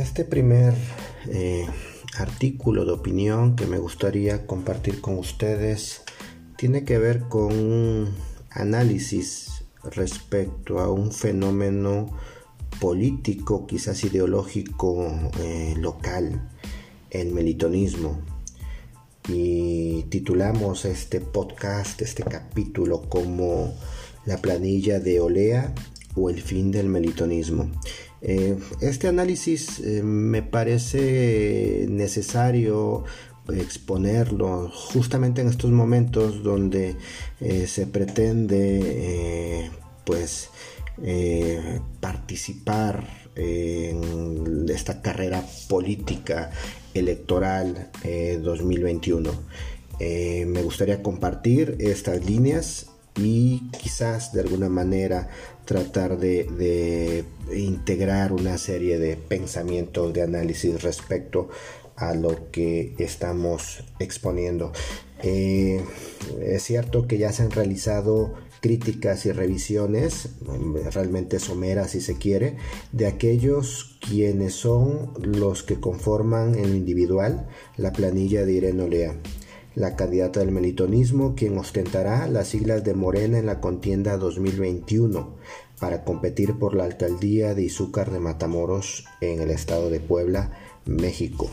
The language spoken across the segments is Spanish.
Este primer eh, artículo de opinión que me gustaría compartir con ustedes tiene que ver con un análisis respecto a un fenómeno político, quizás ideológico eh, local, el melitonismo. Y titulamos este podcast, este capítulo como la planilla de Olea o el fin del melitonismo. Eh, este análisis eh, me parece necesario exponerlo justamente en estos momentos donde eh, se pretende pues participar en esta carrera política electoral 2021 me gustaría compartir estas líneas y quizás de alguna manera tratar de, integrar una serie de pensamientos, de análisis respecto a lo que estamos exponiendo. Eh, es cierto que ya se han realizado críticas y revisiones, realmente someras si se quiere, de aquellos quienes son los que conforman en individual la planilla de Irene Olea la candidata del melitonismo, quien ostentará las siglas de Morena en la contienda 2021 para competir por la alcaldía de Izúcar de Matamoros en el estado de Puebla, México.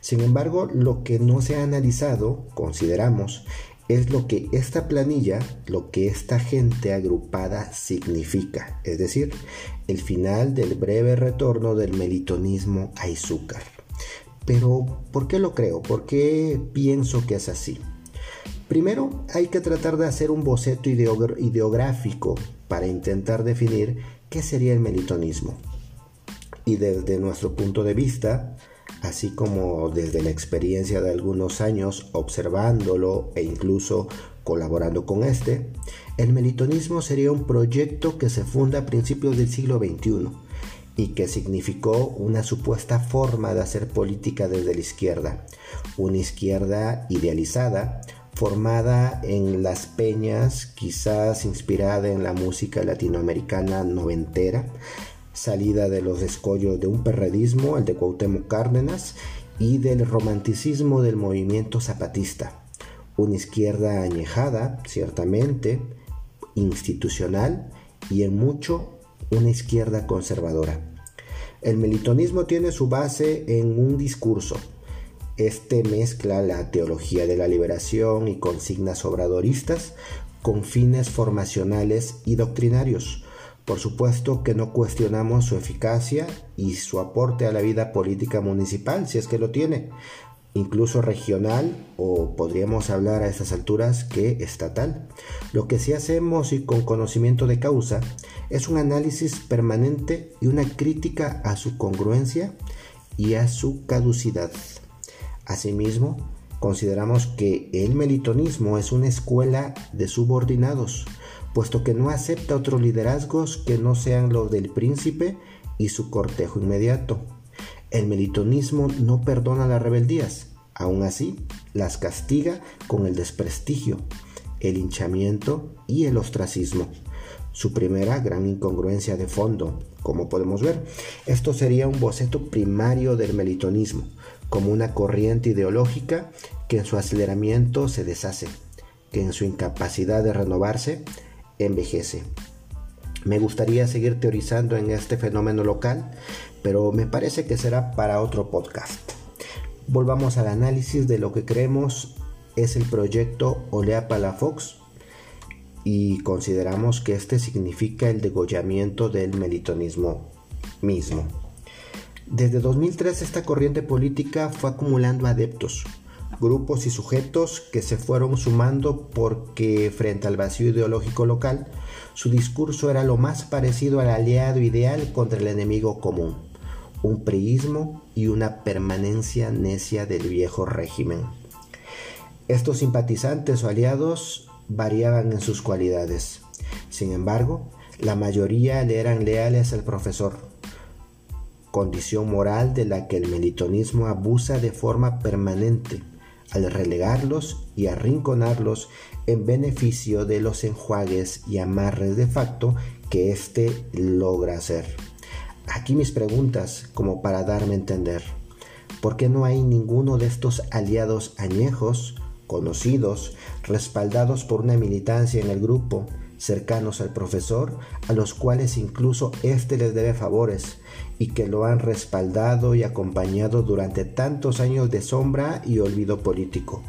Sin embargo, lo que no se ha analizado, consideramos, es lo que esta planilla, lo que esta gente agrupada significa, es decir, el final del breve retorno del melitonismo a Izúcar. Pero, ¿por qué lo creo? ¿Por qué pienso que es así? Primero, hay que tratar de hacer un boceto ideográfico para intentar definir qué sería el melitonismo. Y desde nuestro punto de vista, así como desde la experiencia de algunos años observándolo e incluso colaborando con este, el melitonismo sería un proyecto que se funda a principios del siglo XXI y que significó una supuesta forma de hacer política desde la izquierda, una izquierda idealizada, formada en las peñas, quizás inspirada en la música latinoamericana noventera, salida de los escollos de un perredismo, el de Cuauhtémoc Cárdenas, y del romanticismo del movimiento zapatista. Una izquierda añejada, ciertamente, institucional y en mucho una izquierda conservadora. El melitonismo tiene su base en un discurso. Este mezcla la teología de la liberación y consignas obradoristas con fines formacionales y doctrinarios. Por supuesto que no cuestionamos su eficacia y su aporte a la vida política municipal, si es que lo tiene, incluso regional o podríamos hablar a estas alturas que estatal. Lo que sí hacemos y con conocimiento de causa es un análisis permanente y una crítica a su congruencia y a su caducidad. Asimismo, consideramos que el melitonismo es una escuela de subordinados, puesto que no acepta otros liderazgos que no sean los del príncipe y su cortejo inmediato el melitonismo no perdona las rebeldías, aún así las castiga con el desprestigio, el hinchamiento y el ostracismo. Su primera gran incongruencia de fondo, como podemos ver, esto sería un boceto primario del melitonismo, como una corriente ideológica que en su aceleramiento se deshace, que en su incapacidad de renovarse envejece. Me gustaría seguir teorizando en este fenómeno local, pero me parece que será para otro podcast. Volvamos al análisis de lo que creemos es el proyecto Olea Palafox y consideramos que este significa el degollamiento del melitonismo mismo. Desde 2003 esta corriente política fue acumulando adeptos, grupos y sujetos que se fueron sumando porque frente al vacío ideológico local, su discurso era lo más parecido al aliado ideal contra el enemigo común, un priismo y una permanencia necia del viejo régimen. Estos simpatizantes o aliados variaban en sus cualidades. Sin embargo, la mayoría le eran leales al profesor, condición moral de la que el melitonismo abusa de forma permanente al relegarlos y arrinconarlos en beneficio de los enjuagues y amarres de facto que éste logra hacer. Aquí mis preguntas como para darme a entender. ¿Por qué no hay ninguno de estos aliados añejos, conocidos, respaldados por una militancia en el grupo, cercanos al profesor, a los cuales incluso éste les debe favores y que lo han respaldado y acompañado durante tantos años de sombra y olvido político.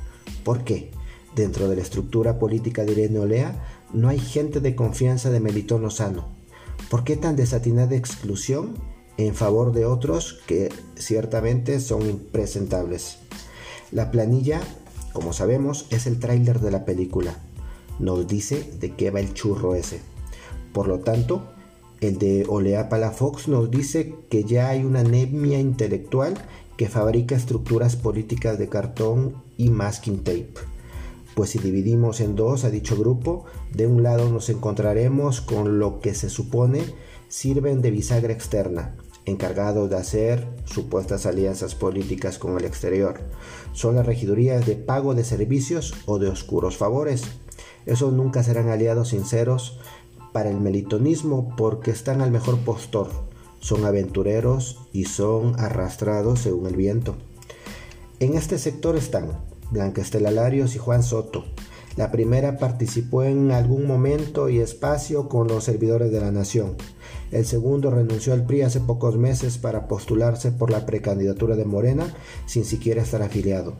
¿Por qué? Dentro de la estructura política de Irene Olea no hay gente de confianza de Melitón Lozano. ¿Por qué tan desatinada exclusión en favor de otros que ciertamente son impresentables? La planilla, como sabemos, es el tráiler de la película nos dice de qué va el churro ese. Por lo tanto, el de Olea Palafox nos dice que ya hay una anemia intelectual que fabrica estructuras políticas de cartón y masking tape. Pues si dividimos en dos a dicho grupo, de un lado nos encontraremos con lo que se supone sirven de bisagra externa, encargados de hacer supuestas alianzas políticas con el exterior. Son las regidurías de pago de servicios o de oscuros favores. Esos nunca serán aliados sinceros para el melitonismo porque están al mejor postor, son aventureros y son arrastrados según el viento. En este sector están Blanca Estela Larios y Juan Soto. La primera participó en algún momento y espacio con los servidores de la nación. El segundo renunció al PRI hace pocos meses para postularse por la precandidatura de Morena sin siquiera estar afiliado.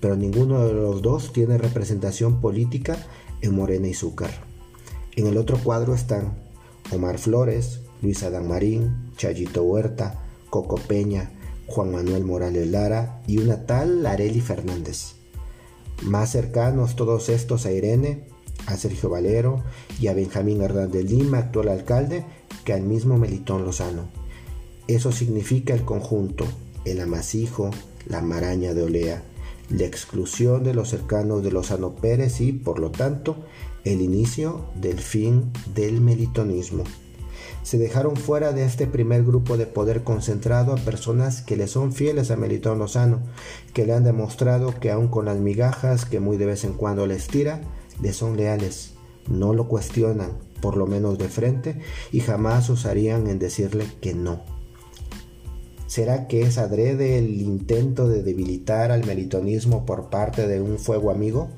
Pero ninguno de los dos tiene representación política en Morena y Zúcar. En el otro cuadro están Omar Flores, Luis Adán Marín, Chayito Huerta, Coco Peña, Juan Manuel Morales Lara y una tal Areli Fernández. Más cercanos todos estos a Irene, a Sergio Valero y a Benjamín Hernández Lima, actual alcalde, que al mismo Melitón Lozano. Eso significa el conjunto, el amasijo, la maraña de Olea, la exclusión de los cercanos de Lozano Pérez y, por lo tanto, el inicio del fin del melitonismo. Se dejaron fuera de este primer grupo de poder concentrado a personas que le son fieles a Melitón Lozano, que le han demostrado que aun con las migajas que muy de vez en cuando les tira, le son leales, no lo cuestionan, por lo menos de frente, y jamás osarían en decirle que no. ¿Será que es adrede el intento de debilitar al melitonismo por parte de un fuego amigo?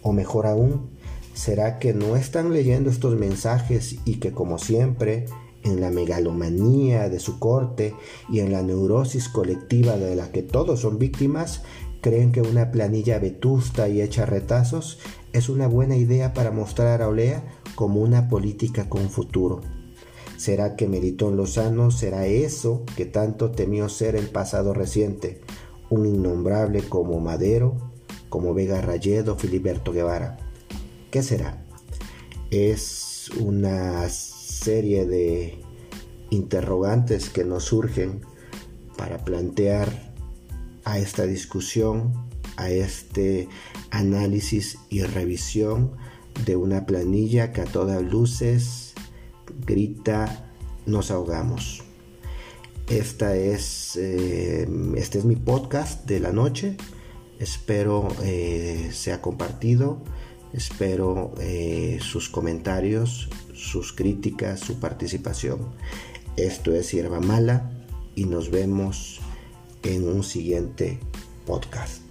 O mejor aún, ¿será que no están leyendo estos mensajes y que como siempre, en la megalomanía de su corte y en la neurosis colectiva de la que todos son víctimas, creen que una planilla vetusta y hecha retazos es una buena idea para mostrar a Olea como una política con futuro? ¿Será que Melitón Lozano será eso que tanto temió ser el pasado reciente? Un innombrable como Madero, como Vega Rayedo, Filiberto Guevara. ¿Qué será? Es una serie de interrogantes que nos surgen para plantear a esta discusión, a este análisis y revisión de una planilla que a todas luces grita, nos ahogamos. Esta es, eh, este es mi podcast de la noche. Espero eh, sea compartido. Espero eh, sus comentarios, sus críticas, su participación. Esto es Hierba Mala y nos vemos en un siguiente podcast.